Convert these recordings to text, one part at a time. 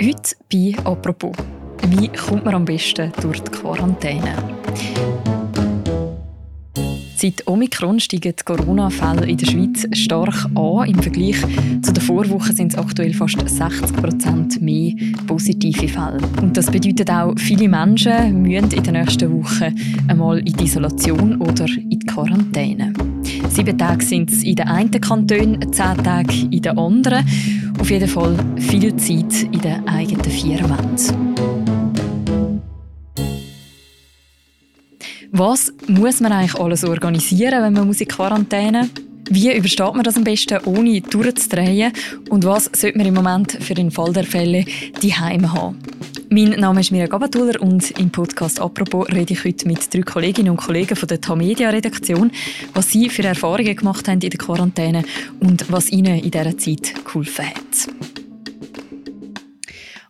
Heute bei «Apropos». Wie kommt man am besten durch die Quarantäne? Seit Omikron steigen die Corona-Fälle in der Schweiz stark an. Im Vergleich zu der Vorwoche sind es aktuell fast 60 Prozent mehr positive Fälle. Und das bedeutet auch, viele Menschen müssen in den nächsten Wochen einmal in die Isolation oder in die Quarantäne. Sieben Tage sind es in den einen Kantonen, zehn Tage in den anderen. Auf jeden Fall viel Zeit in den eigenen Wänden. Was muss man eigentlich alles organisieren, wenn man muss in Quarantäne wie übersteht man das am besten, ohne durchzudrehen? Und was sollte man im Moment für den Fall der Fälle die Heim haben? Mein Name ist Miriam Gabatuller und im Podcast «Apropos» rede ich heute mit drei Kolleginnen und Kollegen von der Tamedia-Redaktion, was sie für Erfahrungen gemacht haben in der Quarantäne und was ihnen in dieser Zeit geholfen hat.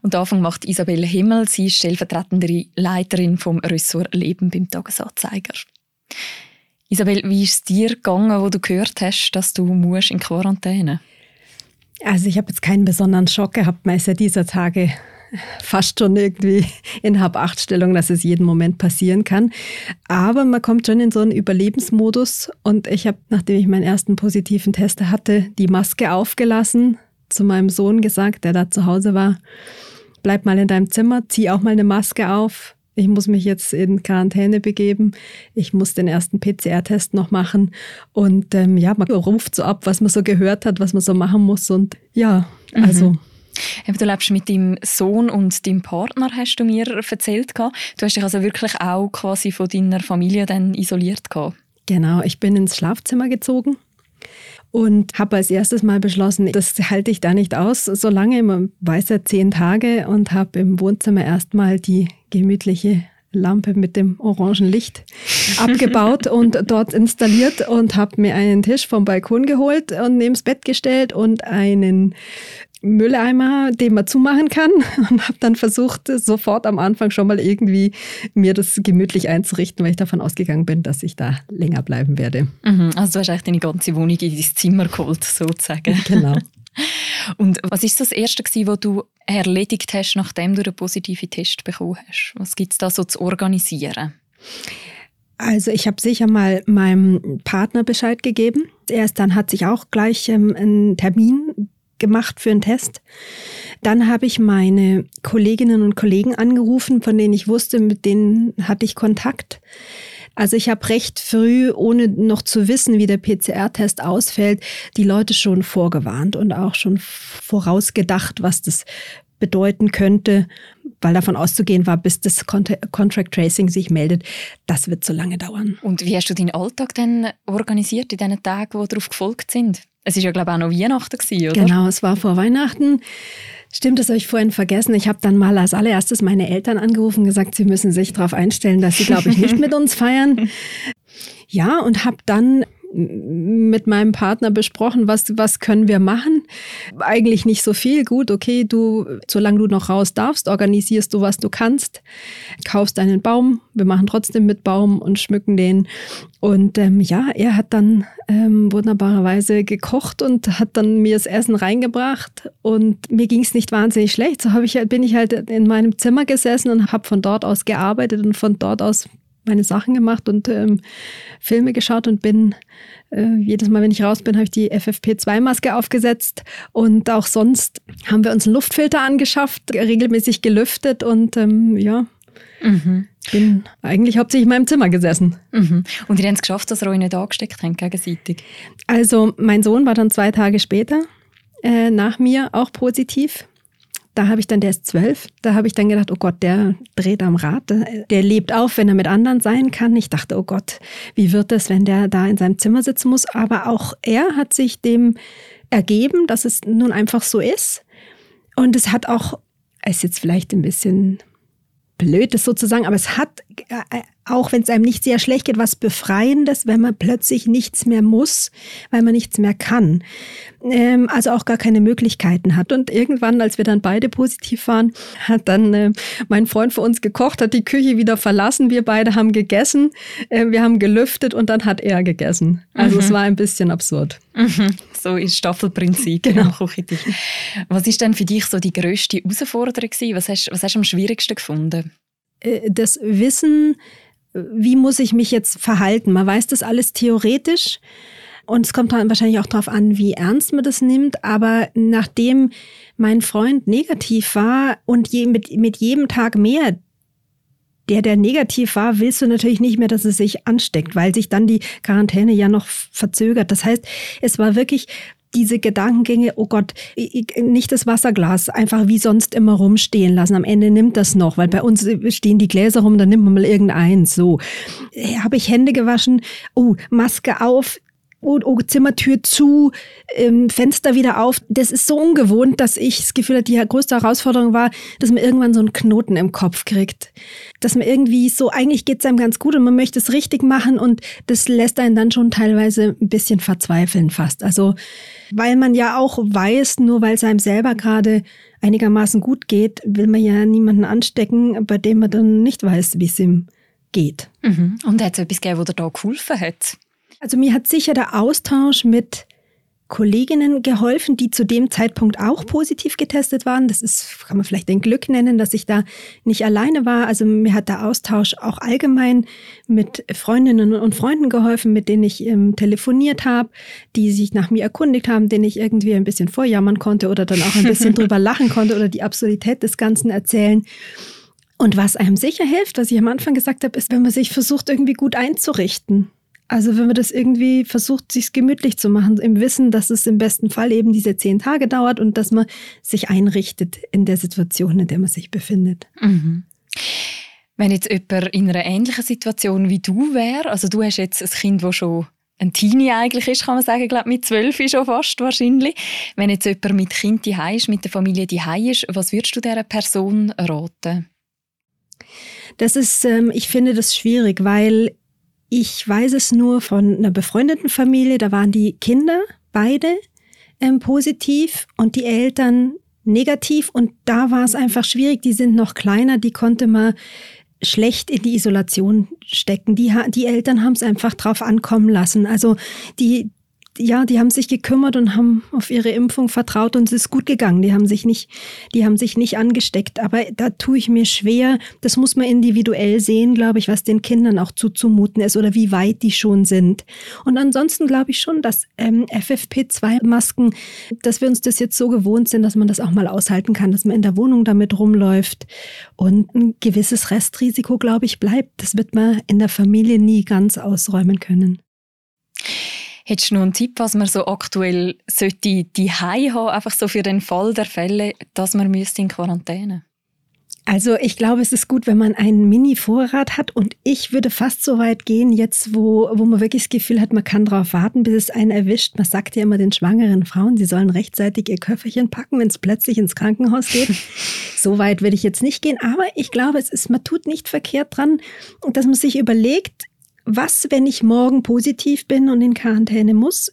Und Anfang macht Isabelle Himmel, sie ist stellvertretende Leiterin vom Ressort Leben beim Tagesanzeiger. Isabelle, wie ist es dir gegangen, wo du gehört hast, dass du musst in Quarantäne? Also ich habe jetzt keinen besonderen Schock gehabt. Man ist ja dieser Tage fast schon irgendwie in Hab-Acht-Stellung, dass es jeden Moment passieren kann. Aber man kommt schon in so einen Überlebensmodus. Und ich habe, nachdem ich meinen ersten positiven Test hatte, die Maske aufgelassen, zu meinem Sohn gesagt, der da zu Hause war, bleib mal in deinem Zimmer, zieh auch mal eine Maske auf. Ich muss mich jetzt in Quarantäne begeben. Ich muss den ersten PCR-Test noch machen. Und ähm, ja, man ruft so ab, was man so gehört hat, was man so machen muss. Und ja, mhm. also. Mhm. Du lebst mit deinem Sohn und deinem Partner, hast du mir erzählt. Du hast dich also wirklich auch quasi von deiner Familie dann isoliert. Genau, ich bin ins Schlafzimmer gezogen und habe als erstes mal beschlossen, das halte ich da nicht aus, solange man weiß ja zehn Tage und habe im Wohnzimmer erstmal die gemütliche Lampe mit dem orangen Licht abgebaut und dort installiert und habe mir einen Tisch vom Balkon geholt und neben das Bett gestellt und einen Mülleimer, den man zumachen kann und habe dann versucht, sofort am Anfang schon mal irgendwie mir das gemütlich einzurichten, weil ich davon ausgegangen bin, dass ich da länger bleiben werde. Mhm, also du hast eigentlich deine ganze Wohnung in dein Zimmer geholt, sozusagen. Genau. Und was ist das Erste, was du erledigt hast, nachdem du den positiven Test bekommen hast? Was gibt es da so zu organisieren? Also ich habe sicher mal meinem Partner Bescheid gegeben. Erst dann hat sich auch gleich ähm, ein Termin gemacht für einen Test. Dann habe ich meine Kolleginnen und Kollegen angerufen, von denen ich wusste, mit denen hatte ich Kontakt. Also ich habe recht früh, ohne noch zu wissen, wie der PCR-Test ausfällt, die Leute schon vorgewarnt und auch schon vorausgedacht, was das bedeuten könnte, weil davon auszugehen war, bis das Contract Tracing sich meldet, das wird so lange dauern. Und wie hast du deinen Alltag denn organisiert in den Tagen, die darauf gefolgt sind? Es ist ja, glaube ich, auch noch Weihnachten, gewesen, oder? Genau, es war vor Weihnachten. Stimmt, das habe ich vorhin vergessen. Ich habe dann mal als allererstes meine Eltern angerufen und gesagt, sie müssen sich darauf einstellen, dass sie, glaube ich, nicht mit uns feiern. Ja, und habe dann mit meinem Partner besprochen, was, was können wir machen. Eigentlich nicht so viel. Gut, okay, du, solange du noch raus darfst, organisierst du, was du kannst, kaufst einen Baum. Wir machen trotzdem mit Baum und schmücken den. Und ähm, ja, er hat dann ähm, wunderbarerweise gekocht und hat dann mir das Essen reingebracht. Und mir ging es nicht wahnsinnig schlecht. So ich, bin ich halt in meinem Zimmer gesessen und habe von dort aus gearbeitet und von dort aus meine Sachen gemacht und ähm, Filme geschaut und bin äh, jedes Mal, wenn ich raus bin, habe ich die FFP2-Maske aufgesetzt und auch sonst haben wir uns einen Luftfilter angeschafft, regelmäßig gelüftet und ähm, ja. Mhm. Bin eigentlich hauptsächlich in meinem Zimmer gesessen. Mhm. Und ihr habt es geschafft, dass ihr euch nicht angesteckt habt gegenseitig? Also mein Sohn war dann zwei Tage später äh, nach mir auch positiv da habe ich dann, der ist zwölf, da habe ich dann gedacht, oh Gott, der dreht am Rad, der lebt auf, wenn er mit anderen sein kann. Ich dachte, oh Gott, wie wird das, wenn der da in seinem Zimmer sitzen muss? Aber auch er hat sich dem ergeben, dass es nun einfach so ist. Und es hat auch, ist jetzt vielleicht ein bisschen blöd, das sozusagen, aber es hat, äh, auch wenn es einem nicht sehr schlecht geht, was Befreiendes, wenn man plötzlich nichts mehr muss, weil man nichts mehr kann. Ähm, also auch gar keine Möglichkeiten hat. Und irgendwann, als wir dann beide positiv waren, hat dann äh, mein Freund für uns gekocht, hat die Küche wieder verlassen. Wir beide haben gegessen, äh, wir haben gelüftet und dann hat er gegessen. Also mhm. es war ein bisschen absurd. Mhm. So ist Staffelprinzip genau. Küchentisch. Was ist denn für dich so die grösste Herausforderung gewesen? Was hast, was hast du am schwierigsten gefunden? Äh, das Wissen, wie muss ich mich jetzt verhalten? Man weiß das alles theoretisch und es kommt dann wahrscheinlich auch darauf an, wie ernst man das nimmt. Aber nachdem mein Freund negativ war und je, mit, mit jedem Tag mehr, der, der negativ war, willst du natürlich nicht mehr, dass es sich ansteckt, weil sich dann die Quarantäne ja noch verzögert. Das heißt, es war wirklich diese Gedankengänge, oh Gott, nicht das Wasserglas einfach wie sonst immer rumstehen lassen. Am Ende nimmt das noch, weil bei uns stehen die Gläser rum, dann nimmt man mal irgendeins. So, habe ich Hände gewaschen, oh, Maske auf, oh, Zimmertür zu, ähm, Fenster wieder auf. Das ist so ungewohnt, dass ich das Gefühl hatte, die größte Herausforderung war, dass man irgendwann so einen Knoten im Kopf kriegt. Dass man irgendwie so, eigentlich geht es einem ganz gut und man möchte es richtig machen und das lässt einen dann schon teilweise ein bisschen verzweifeln fast. Also, weil man ja auch weiß, nur weil es einem selber gerade einigermaßen gut geht, will man ja niemanden anstecken, bei dem man dann nicht weiß, wie es ihm geht. Mhm. Und hat es etwas gegeben, wo dir da geholfen hat? Also mir hat sicher der Austausch mit Kolleginnen geholfen, die zu dem Zeitpunkt auch positiv getestet waren. Das ist, kann man vielleicht ein Glück nennen, dass ich da nicht alleine war. Also mir hat der Austausch auch allgemein mit Freundinnen und Freunden geholfen, mit denen ich ähm, telefoniert habe, die sich nach mir erkundigt haben, denen ich irgendwie ein bisschen vorjammern konnte oder dann auch ein bisschen drüber lachen konnte oder die Absurdität des Ganzen erzählen. Und was einem sicher hilft, was ich am Anfang gesagt habe, ist, wenn man sich versucht, irgendwie gut einzurichten. Also wenn man das irgendwie versucht, sich gemütlich zu machen, im Wissen, dass es im besten Fall eben diese zehn Tage dauert und dass man sich einrichtet in der Situation, in der man sich befindet. Mhm. Wenn jetzt jemand in einer ähnlichen Situation wie du wäre, also du hast jetzt ein Kind, das schon ein Teenie eigentlich ist, kann man sagen, glaube mit zwölf schon fast wahrscheinlich. Wenn jetzt jemand mit Kind die ist, mit der Familie die ist, was würdest du dieser Person raten? Das ist, ähm, ich finde das schwierig, weil ich weiß es nur von einer befreundeten Familie, da waren die Kinder beide ähm, positiv und die Eltern negativ und da war es einfach schwierig, die sind noch kleiner, die konnte man schlecht in die Isolation stecken. Die, die Eltern haben es einfach drauf ankommen lassen. Also die, ja, die haben sich gekümmert und haben auf ihre Impfung vertraut und es ist gut gegangen. Die haben sich nicht, die haben sich nicht angesteckt. Aber da tue ich mir schwer. Das muss man individuell sehen, glaube ich, was den Kindern auch zuzumuten ist oder wie weit die schon sind. Und ansonsten glaube ich schon, dass ähm, FFP2-Masken, dass wir uns das jetzt so gewohnt sind, dass man das auch mal aushalten kann, dass man in der Wohnung damit rumläuft. Und ein gewisses Restrisiko, glaube ich, bleibt. Das wird man in der Familie nie ganz ausräumen können. Hättest du noch einen Tipp, was man so aktuell sollte die haben, einfach so für den Fall der Fälle, dass man müsste in Quarantäne? Also ich glaube, es ist gut, wenn man einen Mini-Vorrat hat und ich würde fast so weit gehen, jetzt wo, wo man wirklich das Gefühl hat, man kann darauf warten, bis es einen erwischt. Man sagt ja immer den schwangeren Frauen, sie sollen rechtzeitig ihr Köfferchen packen, wenn es plötzlich ins Krankenhaus geht. so weit würde ich jetzt nicht gehen, aber ich glaube, es ist, man tut nicht verkehrt dran, dass man sich überlegt, was, wenn ich morgen positiv bin und in Quarantäne muss?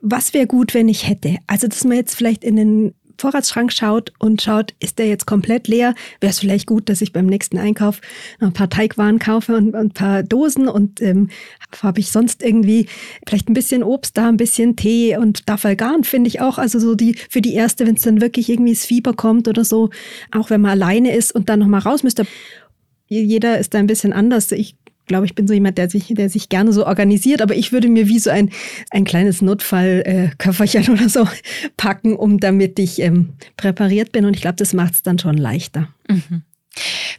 Was wäre gut, wenn ich hätte? Also, dass man jetzt vielleicht in den Vorratsschrank schaut und schaut, ist der jetzt komplett leer? Wäre es vielleicht gut, dass ich beim nächsten Einkauf noch ein paar Teigwaren kaufe und, ein paar Dosen und ähm, habe ich sonst irgendwie vielleicht ein bisschen Obst da, ein bisschen Tee und Dafalgan finde ich auch, also so die für die erste, wenn es dann wirklich irgendwie das Fieber kommt oder so, auch wenn man alleine ist und dann nochmal raus müsste. Jeder ist da ein bisschen anders. Ich glaube, ich bin so jemand, der sich, der sich gerne so organisiert, aber ich würde mir wie so ein, ein kleines Notfallköfferchen oder so packen, um damit ich ähm, präpariert bin. Und ich glaube, das macht es dann schon leichter. Mhm.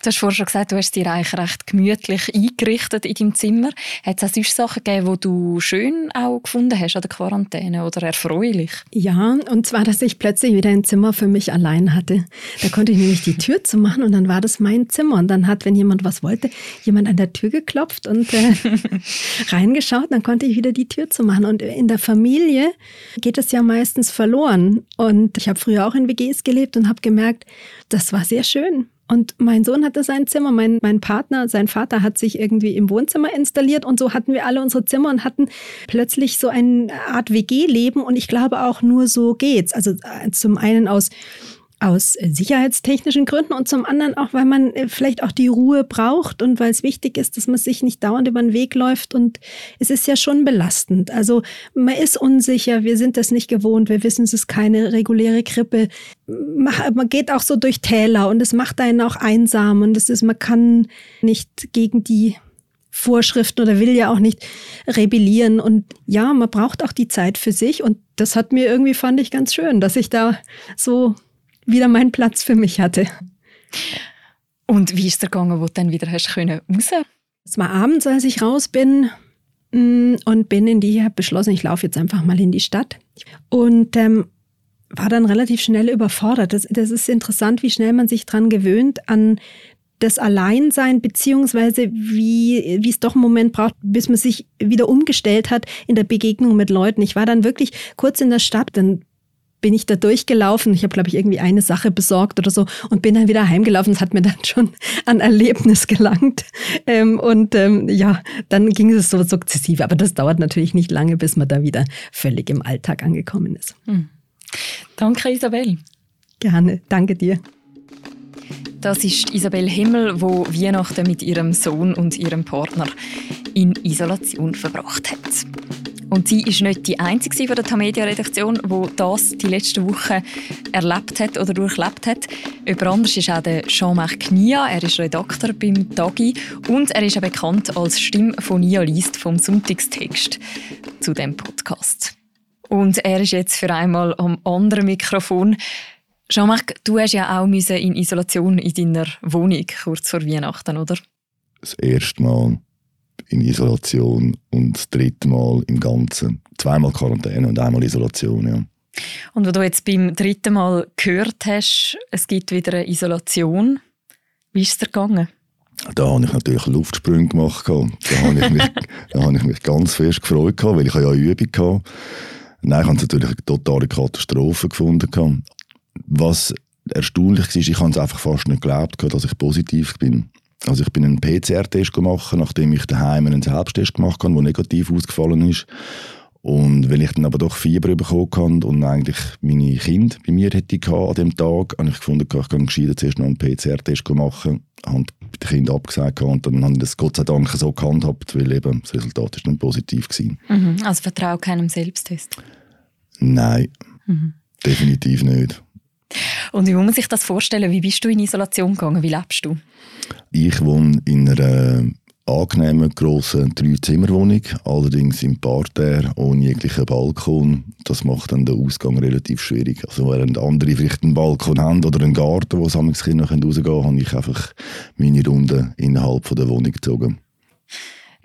Du hast vorhin schon gesagt, du hast dir eigentlich recht gemütlich eingerichtet in deinem Zimmer. Hat es auch sonst Sachen gegeben, die du schön auch gefunden hast an der Quarantäne oder erfreulich? Ja, und zwar, dass ich plötzlich wieder ein Zimmer für mich allein hatte. Da konnte ich nämlich die Tür zumachen und dann war das mein Zimmer. Und dann hat, wenn jemand was wollte, jemand an der Tür geklopft und äh, reingeschaut. Dann konnte ich wieder die Tür zumachen. Und in der Familie geht es ja meistens verloren. Und ich habe früher auch in WGs gelebt und habe gemerkt, das war sehr schön und mein Sohn hatte sein Zimmer, mein, mein Partner, sein Vater hat sich irgendwie im Wohnzimmer installiert und so hatten wir alle unsere Zimmer und hatten plötzlich so eine Art WG-Leben und ich glaube auch nur so geht's. Also äh, zum einen aus aus sicherheitstechnischen Gründen und zum anderen auch, weil man äh, vielleicht auch die Ruhe braucht und weil es wichtig ist, dass man sich nicht dauernd über den Weg läuft. Und es ist ja schon belastend. Also man ist unsicher, wir sind das nicht gewohnt, wir wissen, es ist keine reguläre Grippe. Man geht auch so durch Täler und es macht einen auch einsam und es ist, man kann nicht gegen die Vorschriften oder will ja auch nicht rebellieren. Und ja, man braucht auch die Zeit für sich. Und das hat mir irgendwie, fand ich ganz schön, dass ich da so wieder meinen Platz für mich hatte. Und wie ist es gegangen, wo du dann wieder hast können raus? Es war abends, als ich raus bin mm, und bin in die, habe beschlossen, ich laufe jetzt einfach mal in die Stadt. Und ähm, war dann relativ schnell überfordert. Das, das ist interessant, wie schnell man sich dran gewöhnt an das Alleinsein, beziehungsweise wie, wie es doch einen Moment braucht, bis man sich wieder umgestellt hat in der Begegnung mit Leuten. Ich war dann wirklich kurz in der Stadt, dann bin ich da durchgelaufen. Ich habe, glaube ich, irgendwie eine Sache besorgt oder so und bin dann wieder heimgelaufen. Es hat mir dann schon an Erlebnis gelangt. Ähm, und ähm, ja, dann ging es so sukzessive. Aber das dauert natürlich nicht lange, bis man da wieder völlig im Alltag angekommen ist. Hm. Danke, Isabel. Gerne, danke dir. Das ist Isabel Himmel, wo Weihnachten mit ihrem Sohn und ihrem Partner in Isolation verbracht hat. Und sie ist nicht die einzige von der Tamedia-Redaktion, die das die letzten Wochen erlebt hat oder durchlebt hat. Jemand anders ist auch Jean-Marc Knia. Er ist Redakteur beim Tagi und er ist auch bekannt als Stimme von Nia Liest vom Sonntagstext zu dem Podcast. Und er ist jetzt für einmal am anderen Mikrofon. Jean-Marc, du hast ja auch in Isolation in deiner Wohnung kurz vor Weihnachten, oder? Das erste Mal in Isolation und das dritte Mal im Ganzen. Zweimal Quarantäne und einmal Isolation, ja. Und wo du jetzt beim dritten Mal gehört hast, es gibt wieder eine Isolation, wie ist es dir gegangen? Da habe ich natürlich Luftsprünge gemacht. Da habe ich mich, da habe ich mich ganz fest gefreut, weil ich ja Übung hatte. Nein, ich habe es natürlich eine totale Katastrophe gefunden. Was erstaunlich war, ich habe es einfach fast nicht geglaubt, dass ich positiv bin. Also ich bin einen PCR-Test gemacht, nachdem ich daheim einen Selbsttest gemacht habe, der negativ ausgefallen ist. Und weil ich dann aber doch Fieber bekommen habe und eigentlich meine Kinder bei mir hätte an dem Tag, habe ich gefunden, ich kann gescheiter zuerst noch einen PCR-Test machen, habe bei den Kindern abgesagt und dann habe ich das Gott sei Dank so gehandhabt, weil eben das Resultat ist dann positiv gewesen. Mhm. Also vertraue keinem Selbsttest? Nein, mhm. definitiv nicht. Und wie muss man sich das vorstellen? Wie bist du in Isolation gegangen? Wie lebst du? Ich wohne in einer angenehmen grossen Drei-Zimmer-Wohnung, allerdings im Parterre, ohne jeglichen Balkon. Das macht dann den Ausgang relativ schwierig. Also während andere vielleicht einen Balkon haben oder einen Garten, wo sammeln Kinder rausgehen können, habe ich einfach meine Runde innerhalb der Wohnung gezogen.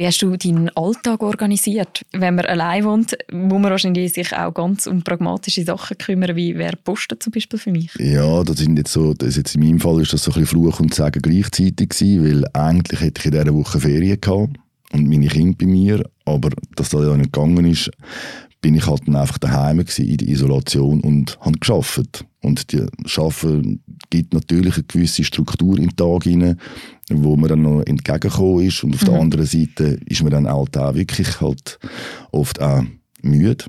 Wie hast du deinen Alltag organisiert? Wenn man allein wohnt, muss man wahrscheinlich sich auch ganz um pragmatische Sachen kümmern, wie wer postet zum Beispiel für mich? Ja, das sind jetzt so, das jetzt in meinem Fall ist das so ein bisschen Fluch und Sagen gleichzeitig gewesen, weil eigentlich hätte ich in dieser Woche Ferien gehabt und meine Kinder bei mir, aber dass das ja nicht gegangen ist, bin ich halt dann einfach daheim gewesen, in der Isolation und habe geschafft. Und die Schaffen gibt natürlich eine gewisse Struktur im Tag hinein, wo man dann noch entgegengekommen ist. Und auf mhm. der anderen Seite ist man dann auch wirklich halt oft auch müde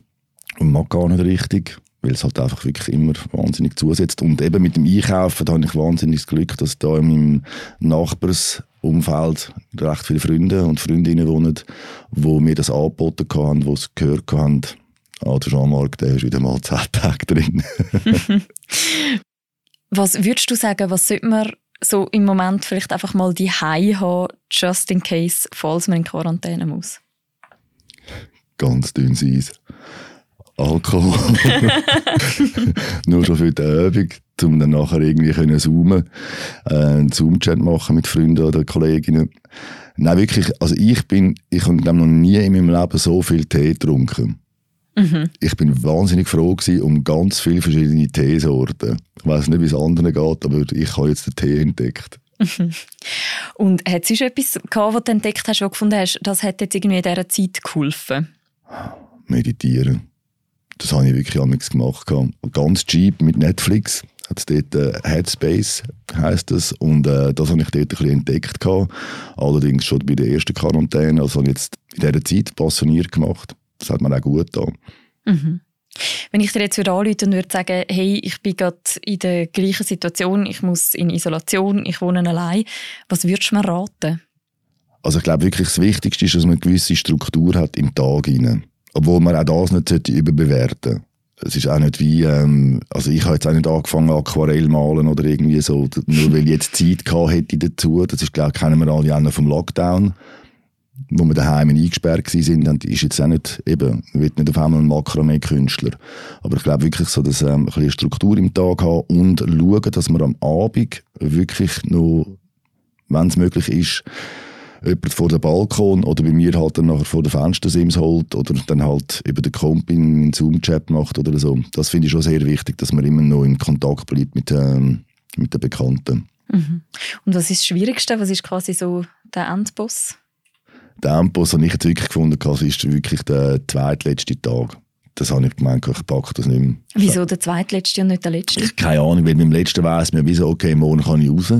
und mag gar nicht richtig, weil es halt einfach wirklich immer wahnsinnig zusetzt. Und eben mit dem Einkaufen da habe ich wahnsinniges Glück, dass da in meinem Nachbarsumfeld recht viele Freunde und Freundinnen wohnen, wo mir das angeboten haben, wo es gehört haben, ah, der Jean-Marc, der ist wieder mal zehn Tage drin. was würdest du sagen, was sollte man so im Moment vielleicht einfach mal die High haben, just in case, falls man in Quarantäne muss? Ganz dünnes Eis. Alkohol. Nur schon für die Übung, um dann nachher irgendwie können zoomen, äh, einen Zoom-Chat machen mit Freunden oder Kolleginnen. Nein, wirklich, also ich bin, ich habe noch nie in meinem Leben so viel Tee getrunken. Mhm. Ich bin wahnsinnig froh gewesen um ganz viele verschiedene Teesorten. Ich weiß nicht, wie es anderen geht, aber ich habe jetzt den Tee entdeckt. Mhm. Und hat es etwas gehabt, was du entdeckt hast, du gefunden hast, das hat jetzt irgendwie in dieser Zeit geholfen? Meditieren. Das habe ich wirklich amigs gemacht. Ganz cheap mit Netflix. Hat es dort äh, Headspace heisst das und äh, das habe ich dort ein bisschen entdeckt gehabt. Allerdings schon bei der ersten Quarantäne, also habe ich jetzt in dieser Zeit passioniert gemacht. Das hat mir auch gut getan. Mhm. Wenn ich dir jetzt würde anrufen und würde sagen, hey, ich bin gerade in der gleichen Situation, ich muss in Isolation, ich wohne allein, was würdest du mir raten? Also ich glaube wirklich, das Wichtigste ist, dass man eine gewisse Struktur hat im Tag hinein. Obwohl man auch das nicht überbewerten sollte. Es ist auch nicht wie, ähm, also ich habe jetzt auch nicht angefangen Aquarell malen oder irgendwie so, nur weil ich jetzt Zeit gehabt hätte dazu. Das ist, glaube ich, kennen wir alle vom Lockdown wo wir daheim eingesperrt sind, dann ist jetzt auch nicht, eben, wird nicht auf einmal ein Makramee-Künstler. Aber ich glaube wirklich so, dass ähm, ein bisschen Struktur im Tag haben und schauen, dass man am Abend wirklich noch, wenn es möglich ist, jemand vor dem Balkon oder bei mir halt dann nachher vor der Fenstersims holt oder dann halt über den Komp in einen Zoom-Chat macht oder so. Das finde ich schon sehr wichtig, dass man immer noch in Kontakt bleibt mit, ähm, mit den Bekannten. Mhm. Und was ist das Schwierigste? Was ist quasi so der Endboss? Endboss, den ich jetzt wirklich gefunden habe, ist wirklich der zweitletzte Tag. Das habe ich gemeint, ich packe das nicht mehr. Wieso der zweitletzte und nicht der letzte? Keine Ahnung, weil beim letzten weiss man, wieso, okay, morgen kann ich raus.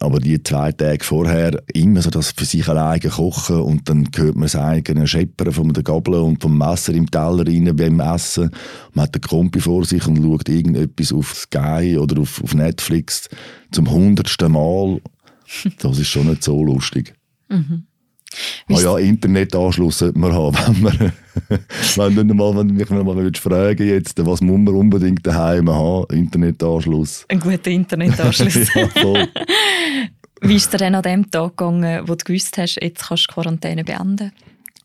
Aber die zwei Tage vorher immer so das für sich alleine kochen und dann hört man das eigene Scheppern von der Gabel und vom Messer im Teller rein beim Essen. Man hat den Kompi vor sich und schaut irgendetwas auf Sky oder auf, auf Netflix zum hundertsten Mal. Das ist schon nicht so lustig. Mhm. Ah ja, Internetanschluss sollte man haben, wenn man, wenn du mal, wenn du mich mal fragen jetzt, was muss man unbedingt daheim haben? Internetanschluss. Ein guter Internetanschluss. ja. Wie ist dir denn an dem Tag gegangen, wo du gewusst hast, jetzt kannst du die Quarantäne beenden?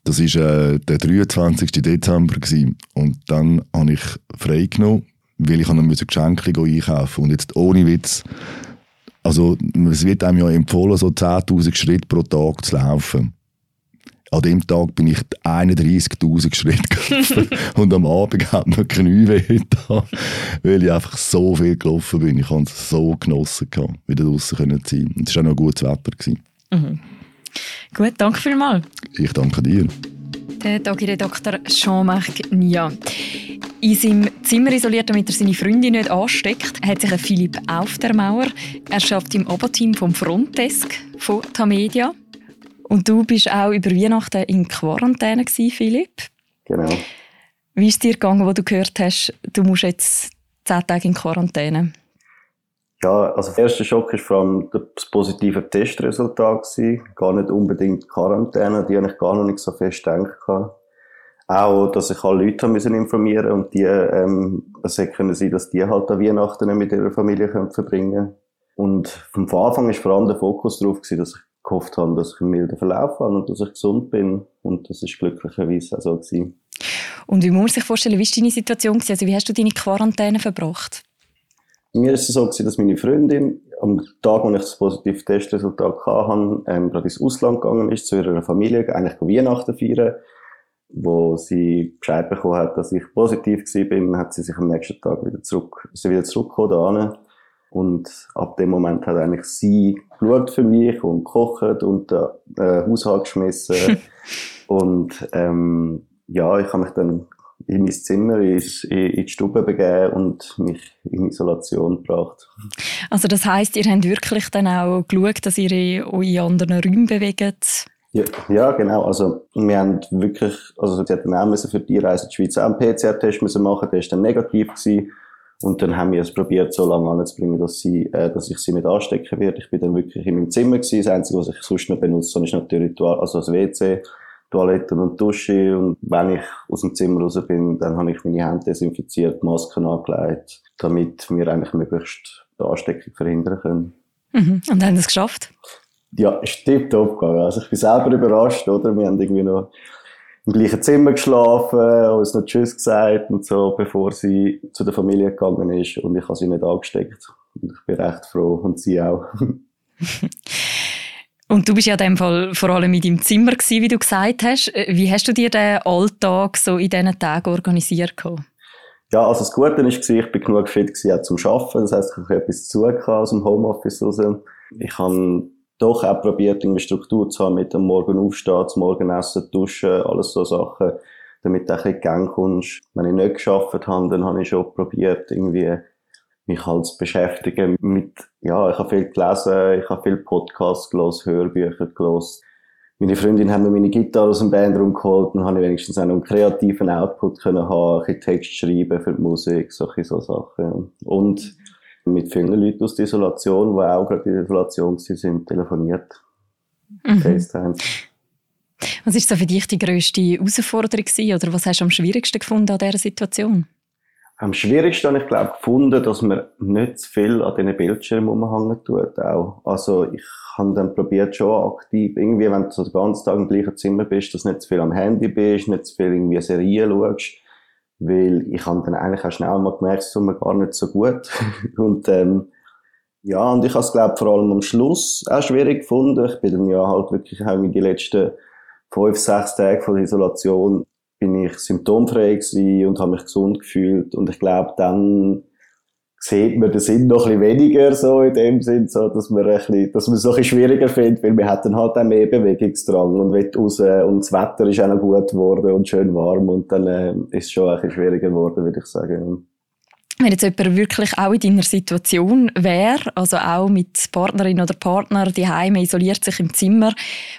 Das war äh, der 23. Dezember gewesen. und dann habe ich frei genommen, weil ich noch Geschenke einkaufen und jetzt ohne Witz also es wird einem ja empfohlen, so 10'000 Schritte pro Tag zu laufen. An dem Tag bin ich 31.000 Schritte gelaufen und am Abend hat mir Knie weh weil ich einfach so viel gelaufen bin. Ich habe es so genossen, gehabt, wieder draußen zu sein. Und es war auch noch gutes Wetter. Mhm. Gut, danke vielmals. Ich danke dir. Der Dr. Jean-Marc Nia. In seinem Zimmer isoliert, damit er seine Freundin nicht ansteckt, hat sich Philipp auf der Mauer. Er schafft im Oberteam vom Frontdesk von Tamedia. Und du bist auch über Weihnachten in Quarantäne gewesen, Philipp. Genau. Wie ist es dir gegangen, wo du gehört hast, du musst jetzt zehn Tage in Quarantäne? Ja, also der erste Schock war vor allem das positive Testresultat gewesen. Gar nicht unbedingt Quarantäne, die habe ich gar noch nicht so fest gedacht. Auch, dass ich alle Leute müssen informieren und die, ähm, es hätte können sein, dass die halt an Weihnachten mit ihrer Familie können verbringen Und vom Anfang war vor allem der Fokus darauf gewesen, dass ich gehofft habe, dass ich einen milden Verlauf habe und dass ich gesund bin. Und das ist glücklicherweise auch so gewesen. Und wie muss man sich vorstellen, wie war deine Situation? Also wie hast du deine Quarantäne verbracht? Mir ist es so gewesen, dass meine Freundin am Tag, wo ich das positive Testresultat hatte, ähm, gerade ins Ausland gegangen ist, zu ihrer Familie, eigentlich Weihnachten feiern. Wo sie Bescheid bekommen hat, dass ich positiv war, hat sie sich am nächsten Tag wieder zurück, ist sie wieder zurückgekommen und ab dem Moment hat eigentlich sie geschaut für mich und gekocht und den äh, Haushalt geschmissen. und ähm, ja, ich habe mich dann in mein Zimmer, in, in die Stube begeben und mich in Isolation gebracht. Also das heißt, ihr habt wirklich dann auch geschaut, dass ihr euch in anderen Räumen bewegt? Ja, ja, genau. Also wir haben wirklich, also sie hatten auch für die Reise in die Schweiz auch einen PCR-Test machen, der ist dann negativ gewesen. Und dann haben wir es probiert, so lange anzubringen, dass, sie, äh, dass ich sie nicht anstecken werde. Ich bin dann wirklich in meinem Zimmer gewesen. Das Einzige, was ich sonst noch benutze, ist natürlich also das WC, Toilette und Dusche. Und wenn ich aus dem Zimmer raus bin, dann habe ich meine Hände desinfiziert, Masken angelegt, damit wir eigentlich möglichst die Ansteckung verhindern können. Mhm. Und haben es geschafft? Ja, ist tipptopp gegangen. Also ich bin selber überrascht, oder? Wir haben irgendwie noch im gleichen Zimmer geschlafen, uns noch Tschüss gesagt und so, bevor sie zu der Familie gegangen ist und ich habe sie nicht angesteckt. Und ich bin recht froh und sie auch. und du bist ja in dem Fall vor allem in deinem Zimmer gewesen, wie du gesagt hast. Wie hast du dir den Alltag so in diesen Tagen organisiert? Ja, also das Gute war, ich bin genug fit gewesen, auch zum Arbeiten. Das heisst, ich habe etwas zu aus dem Homeoffice raus. Ich habe doch auch probiert, irgendwie Struktur zu haben mit dem Morgen aufstehen, zum Morgenessen, duschen, alles so Sachen, damit du ein bisschen Gang kommst. Wenn ich nicht geschafft habe, dann habe ich schon probiert, irgendwie mich halt zu beschäftigen mit, ja, ich habe viel gelesen, ich habe viel Podcasts gelesen, Hörbücher gelesen. meine Freundin haben mir meine Gitarre aus dem Bandraum geholt und habe ich wenigstens auch einen kreativen Output können haben, ein Text schreiben für die Musik, solche so Sachen. Und mit vielen Leuten aus der Isolation, die auch gerade in der Isolation sind, telefoniert. Mhm. FaceTime. Was ist so für dich die grösste Herausforderung gewesen, oder was hast du am schwierigsten gefunden an dieser Situation? Am schwierigsten habe ich glaube gefunden, dass man nicht zu viel an diesen Bildschirmen umhängen tut. Auch. Also ich habe dann probiert schon aktiv, irgendwie, wenn du so den ganzen Tag im gleichen Zimmer bist, dass du nicht zu viel am Handy bist, nicht zu viel irgendwie Serien schaust. Weil ich habe dann eigentlich auch schnell mal gemerkt, es tut mir gar nicht so gut. und ähm, ja, und ich habe es glaube vor allem am Schluss auch schwierig gefunden. Ich bin dann ja halt wirklich auch in die letzten fünf, sechs Tage von der Isolation bin ich symptomfrei gewesen und habe mich gesund gefühlt. Und ich glaube, dann sieht man den Sinn noch ein bisschen weniger so in dem Sinn, so, dass man ein bisschen, dass man es so ein bisschen schwieriger findet, weil wir hatten halt auch mehr Bewegungsdrang und will raus und das Wetter ist auch noch gut geworden und schön warm und dann äh, ist es schon ein bisschen schwieriger geworden, würde ich sagen. Wenn jetzt jemand wirklich auch in deiner Situation wäre, also auch mit Partnerin oder Partner, die Heime isoliert sich im Zimmer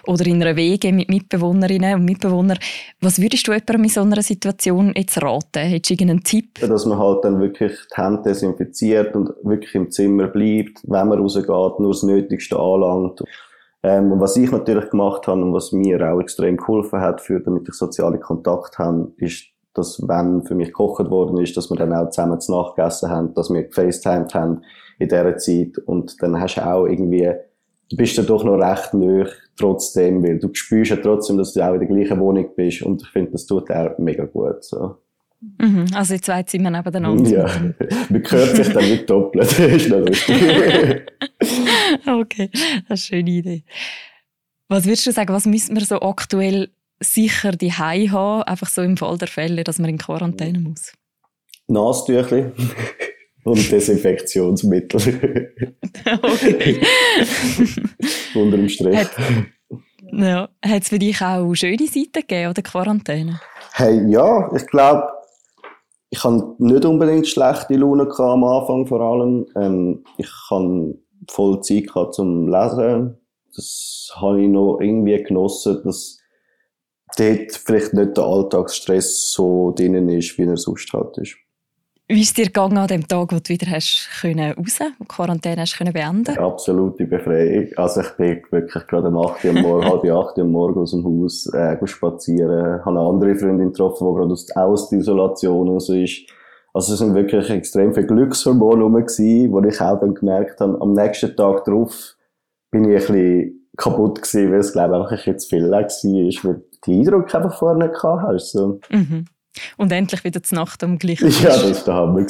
oder in einer Wege mit Mitbewohnerinnen und Mitbewohnern, was würdest du jemandem in so einer Situation jetzt raten? Hättest du irgendeinen Tipp? Dass man halt dann wirklich die Hände desinfiziert und wirklich im Zimmer bleibt, wenn man rausgeht, nur das Nötigste anlangt. Ähm, und was ich natürlich gemacht habe und was mir auch extrem geholfen hat, für, damit ich soziale Kontakt habe, ist dass wenn für mich gekocht worden ist, dass wir dann auch zusammen zu Nacht gegessen haben, dass wir gefacetimed haben in dieser Zeit und dann hast du auch irgendwie, du bist ja doch noch recht nöch trotzdem, weil du spürst ja trotzdem, dass du auch in der gleichen Wohnung bist und ich finde, das tut auch mega gut, so. Mhm, also in zwei Zimmern nebeneinander. Ja, man hört sich dann nicht doppelt, das ist noch richtig. okay, das ist eine schöne Idee. Was würdest du sagen, was müssen wir so aktuell sicher die haben, einfach so im Fall der Fälle, dass man in Quarantäne muss? Nasentüchli und Desinfektionsmittel. okay. Unter dem Strich. Hat, ja. Hat es für dich auch schöne Seiten gegeben oder Quarantäne? Hey, ja, ich glaube, ich hatte nicht unbedingt schlechte Laune am Anfang vor allem. Ähm, ich hatte voll Zeit zum Lesen. Das habe ich noch irgendwie genossen, dass dort vielleicht nicht der Alltagsstress so drin ist, wie er sonst halt ist. Wie ist dir gegangen an dem Tag, wo du wieder hast können raus, die Quarantäne hast können beenden? Absolute Befreiung. Also ich bin wirklich gerade um 8 Uhr morgen, halb 8 Uhr morgen aus dem Haus äh, spazieren, habe eine andere Freundin getroffen, die gerade aus, der Isolation raus ist. Also es sind wirklich extrem viele Glückshormone rum gewesen, wo ich auch dann gemerkt habe, am nächsten Tag drauf bin ich ein bisschen kaputt gewesen, weil es glaube ich einfach ein bisschen zu viel war, weil den Eindruck einfach vorher nicht gehabt hast. So. Mhm. Und endlich wieder zur Nacht am gleichen Ja, das war der Hammer.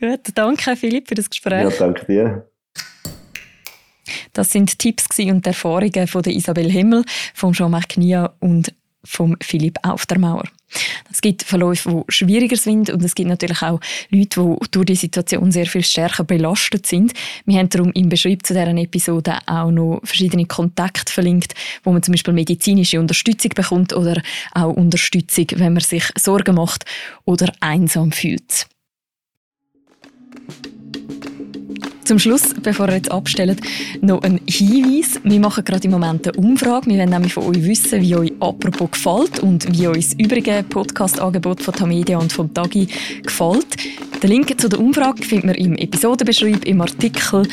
Gut, danke Philipp für das Gespräch. Ja, danke dir. Das sind Tipps und Erfahrungen von der Isabel Himmel, von Jean-Marc Nia und vom Philipp Aufdermauer. Es gibt Verläufe, die schwieriger sind und es gibt natürlich auch Leute, die durch die Situation sehr viel stärker belastet sind. Wir haben darum im Beschreib zu dieser Episode auch noch verschiedene Kontakte verlinkt, wo man zum Beispiel medizinische Unterstützung bekommt oder auch Unterstützung, wenn man sich Sorgen macht oder einsam fühlt. Zum Schluss, bevor ihr jetzt abstellt, noch ein Hinweis. Wir machen gerade im Moment eine Umfrage. Wir wollen nämlich von euch wissen, wie euch «Apropos» gefällt und wie euch das übrige Podcast-Angebot von Tamedia und von Dagi gefällt. Den Link zu der Umfrage findet ihr im Episodenbeschreib, im Artikel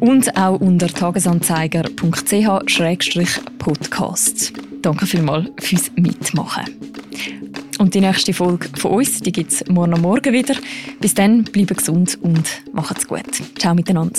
und auch unter tagesanzeiger.ch-podcast. Danke vielmals fürs Mitmachen. Und die nächste Folge von uns, die gibt es morgen Morgen wieder. Bis dann, bleibt gesund und macht's gut. Ciao miteinander.